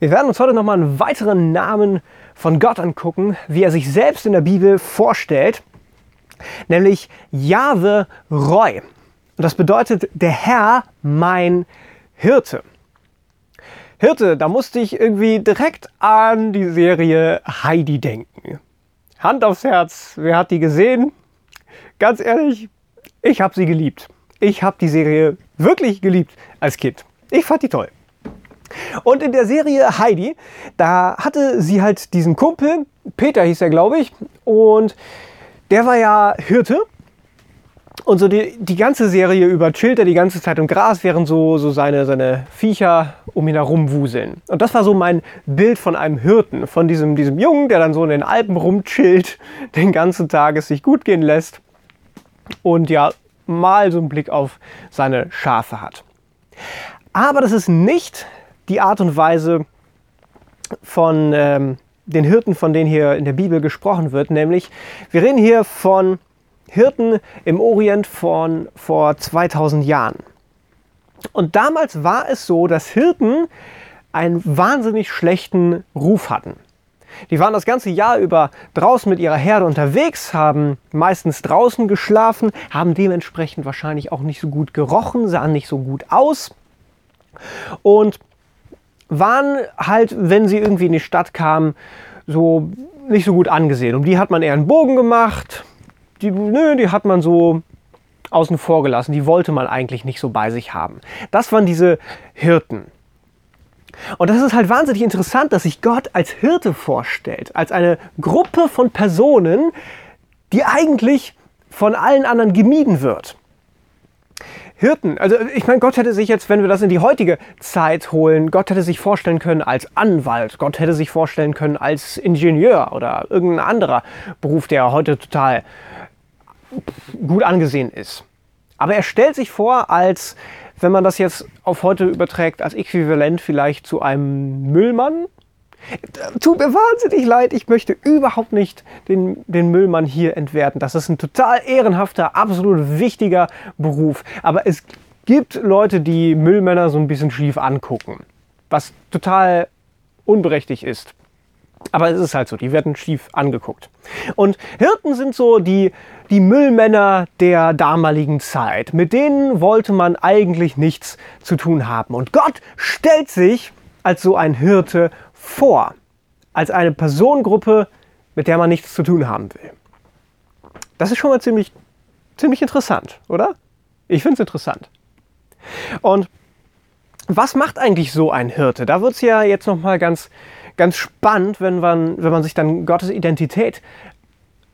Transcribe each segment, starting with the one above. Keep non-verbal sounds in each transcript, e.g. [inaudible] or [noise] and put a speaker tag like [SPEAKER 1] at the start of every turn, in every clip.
[SPEAKER 1] Wir werden uns heute nochmal einen weiteren Namen von Gott angucken, wie er sich selbst in der Bibel vorstellt, nämlich Jahwe Roy. Und das bedeutet der Herr mein Hirte. Hirte, da musste ich irgendwie direkt an die Serie Heidi denken. Hand aufs Herz, wer hat die gesehen? Ganz ehrlich, ich habe sie geliebt. Ich habe die Serie wirklich geliebt als Kind. Ich fand die toll. Und in der Serie Heidi, da hatte sie halt diesen Kumpel, Peter hieß er, glaube ich, und der war ja Hirte. Und so die, die ganze Serie über chillt er die ganze Zeit im Gras, während so, so seine, seine Viecher um ihn herum wuseln. Und das war so mein Bild von einem Hirten, von diesem, diesem Jungen, der dann so in den Alpen rumchillt, [laughs] den ganzen Tag es sich gut gehen lässt und ja, mal so einen Blick auf seine Schafe hat. Aber das ist nicht die Art und Weise von ähm, den Hirten, von denen hier in der Bibel gesprochen wird. Nämlich, wir reden hier von Hirten im Orient von vor 2000 Jahren. Und damals war es so, dass Hirten einen wahnsinnig schlechten Ruf hatten. Die waren das ganze Jahr über draußen mit ihrer Herde unterwegs, haben meistens draußen geschlafen, haben dementsprechend wahrscheinlich auch nicht so gut gerochen, sahen nicht so gut aus. Und waren halt, wenn sie irgendwie in die Stadt kamen, so nicht so gut angesehen. Um die hat man eher einen Bogen gemacht. Die, nö, die hat man so außen vor gelassen. Die wollte man eigentlich nicht so bei sich haben. Das waren diese Hirten. Und das ist halt wahnsinnig interessant, dass sich Gott als Hirte vorstellt, als eine Gruppe von Personen, die eigentlich von allen anderen gemieden wird. Hirten. Also ich meine, Gott hätte sich jetzt, wenn wir das in die heutige Zeit holen, Gott hätte sich vorstellen können als Anwalt, Gott hätte sich vorstellen können als Ingenieur oder irgendein anderer Beruf, der heute total gut angesehen ist. Aber er stellt sich vor als, wenn man das jetzt auf heute überträgt, als äquivalent vielleicht zu einem Müllmann, Tut mir wahnsinnig leid, ich möchte überhaupt nicht den, den Müllmann hier entwerten. Das ist ein total ehrenhafter, absolut wichtiger Beruf. Aber es gibt Leute, die Müllmänner so ein bisschen schief angucken, was total unberechtigt ist. Aber es ist halt so, die werden schief angeguckt. Und Hirten sind so die, die Müllmänner der damaligen Zeit. Mit denen wollte man eigentlich nichts zu tun haben. Und Gott stellt sich als so ein Hirte vor als eine Personengruppe, mit der man nichts zu tun haben will. Das ist schon mal ziemlich, ziemlich interessant, oder? Ich finde es interessant. Und was macht eigentlich so ein Hirte? Da wird es ja jetzt nochmal ganz, ganz spannend, wenn man, wenn man sich dann Gottes Identität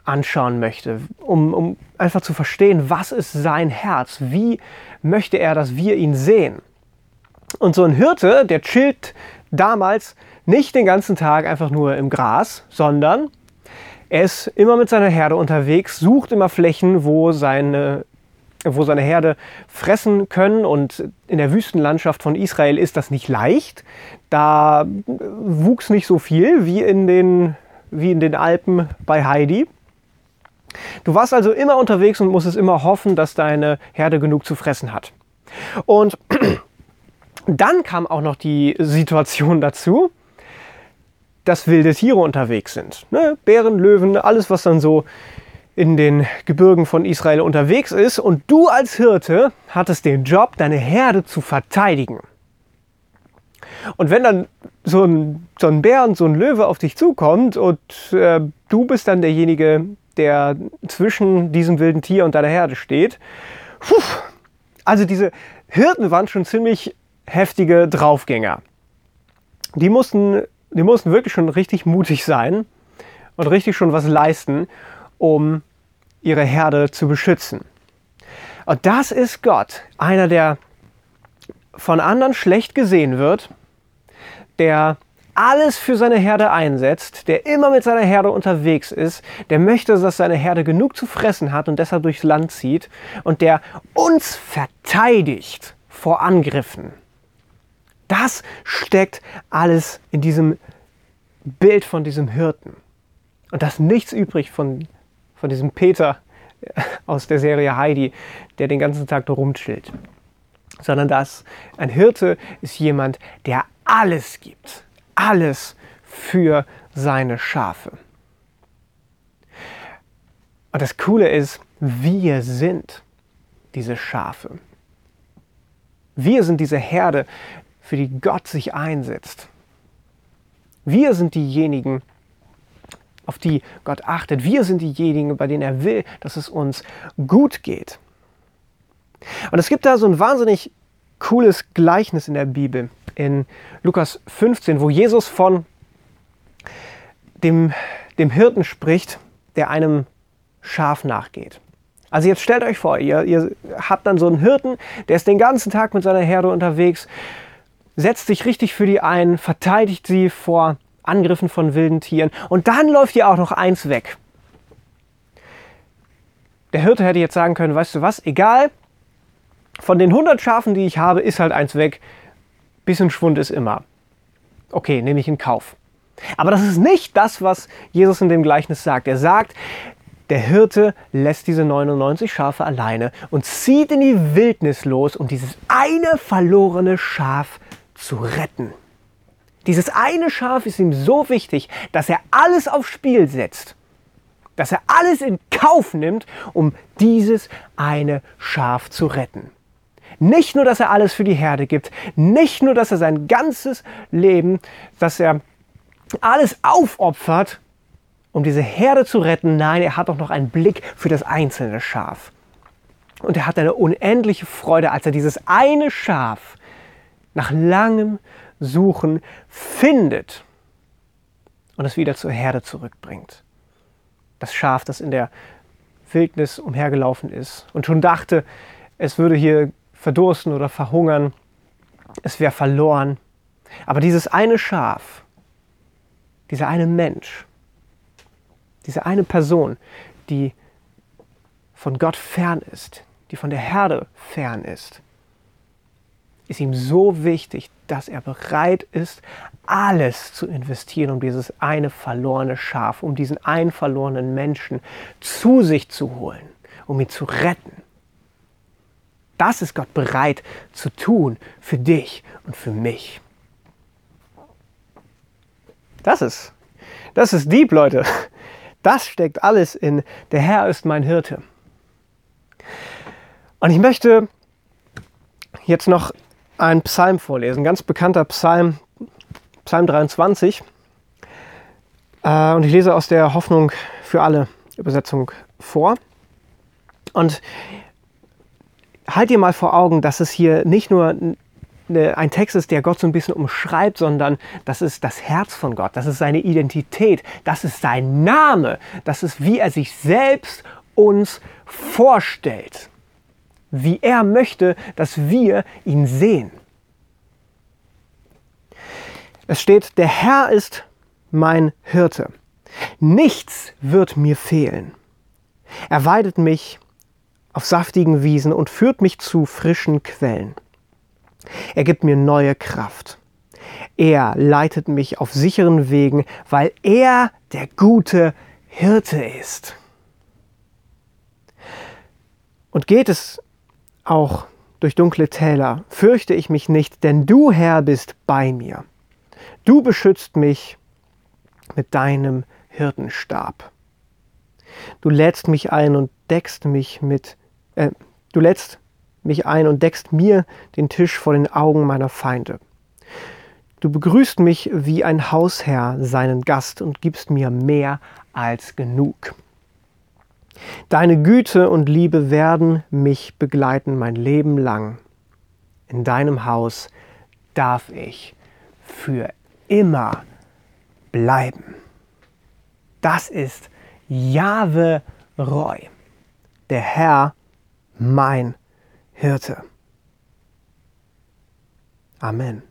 [SPEAKER 1] anschauen möchte, um, um einfach zu verstehen, was ist sein Herz, wie möchte er, dass wir ihn sehen. Und so ein Hirte, der chillt damals nicht den ganzen Tag einfach nur im Gras, sondern er ist immer mit seiner Herde unterwegs, sucht immer Flächen, wo seine, wo seine Herde fressen können. Und in der Wüstenlandschaft von Israel ist das nicht leicht. Da wuchs nicht so viel wie in den, wie in den Alpen bei Heidi. Du warst also immer unterwegs und musstest immer hoffen, dass deine Herde genug zu fressen hat. Und [clears throat] dann kam auch noch die Situation dazu, dass wilde Tiere unterwegs sind. Ne? Bären, Löwen, alles, was dann so in den Gebirgen von Israel unterwegs ist. Und du als Hirte hattest den Job, deine Herde zu verteidigen. Und wenn dann so ein, so ein Bär und so ein Löwe auf dich zukommt und äh, du bist dann derjenige, der zwischen diesem wilden Tier und deiner Herde steht, puh, also diese Hirten waren schon ziemlich heftige Draufgänger. Die mussten die mussten wirklich schon richtig mutig sein und richtig schon was leisten, um ihre Herde zu beschützen. Und das ist Gott, einer, der von anderen schlecht gesehen wird, der alles für seine Herde einsetzt, der immer mit seiner Herde unterwegs ist, der möchte, dass seine Herde genug zu fressen hat und deshalb durchs Land zieht und der uns verteidigt vor Angriffen. Das steckt alles in diesem Bild von diesem Hirten. Und da ist nichts übrig von, von diesem Peter aus der Serie Heidi, der den ganzen Tag da rumchillt. Sondern das, ein Hirte ist jemand, der alles gibt. alles für seine Schafe. Und das Coole ist, wir sind diese Schafe. Wir sind diese Herde, für die Gott sich einsetzt. Wir sind diejenigen, auf die Gott achtet. Wir sind diejenigen, bei denen er will, dass es uns gut geht. Und es gibt da so ein wahnsinnig cooles Gleichnis in der Bibel, in Lukas 15, wo Jesus von dem, dem Hirten spricht, der einem Schaf nachgeht. Also jetzt stellt euch vor, ihr, ihr habt dann so einen Hirten, der ist den ganzen Tag mit seiner Herde unterwegs, setzt sich richtig für die ein, verteidigt sie vor Angriffen von wilden Tieren und dann läuft ihr auch noch eins weg. Der Hirte hätte jetzt sagen können, weißt du was, egal, von den 100 Schafen, die ich habe, ist halt eins weg. Bisschen Schwund ist immer. Okay, nehme ich in Kauf. Aber das ist nicht das, was Jesus in dem Gleichnis sagt. Er sagt, der Hirte lässt diese 99 Schafe alleine und zieht in die Wildnis los, um dieses eine verlorene Schaf zu retten. Dieses eine Schaf ist ihm so wichtig, dass er alles aufs Spiel setzt, dass er alles in Kauf nimmt, um dieses eine Schaf zu retten. Nicht nur, dass er alles für die Herde gibt, nicht nur, dass er sein ganzes Leben, dass er alles aufopfert, um diese Herde zu retten. Nein, er hat auch noch einen Blick für das einzelne Schaf. Und er hat eine unendliche Freude, als er dieses eine Schaf nach langem Suchen findet und es wieder zur Herde zurückbringt. Das Schaf, das in der Wildnis umhergelaufen ist und schon dachte, es würde hier verdursten oder verhungern, es wäre verloren. Aber dieses eine Schaf, dieser eine Mensch, diese eine Person, die von Gott fern ist, die von der Herde fern ist, ist ihm so wichtig, dass er bereit ist, alles zu investieren, um dieses eine verlorene Schaf, um diesen einen verlorenen Menschen zu sich zu holen, um ihn zu retten. Das ist Gott bereit zu tun für dich und für mich. Das ist, das ist Dieb, Leute. Das steckt alles in der Herr ist mein Hirte. Und ich möchte jetzt noch einen Psalm vorlesen, ein ganz bekannter Psalm, Psalm 23. Äh, und ich lese aus der Hoffnung für alle Übersetzung vor. Und halt dir mal vor Augen, dass es hier nicht nur eine, ein Text ist, der Gott so ein bisschen umschreibt, sondern das ist das Herz von Gott, das ist seine Identität, das ist sein Name, das ist, wie er sich selbst uns vorstellt, wie er möchte, dass wir ihn sehen. Es steht, der Herr ist mein Hirte. Nichts wird mir fehlen. Er weidet mich auf saftigen Wiesen und führt mich zu frischen Quellen. Er gibt mir neue Kraft. Er leitet mich auf sicheren Wegen, weil er der gute Hirte ist. Und geht es auch durch dunkle Täler, fürchte ich mich nicht, denn du Herr bist bei mir. Du beschützt mich mit deinem Hirtenstab. Du lädst mich ein und deckst mich mit, äh, du lädst mich ein und deckst mir den Tisch vor den Augen meiner Feinde. Du begrüßt mich wie ein Hausherr seinen Gast und gibst mir mehr als genug. Deine Güte und Liebe werden mich begleiten mein Leben lang. In deinem Haus darf ich für immer bleiben. Das ist Jahwe Roy, der Herr, mein Hirte. Amen.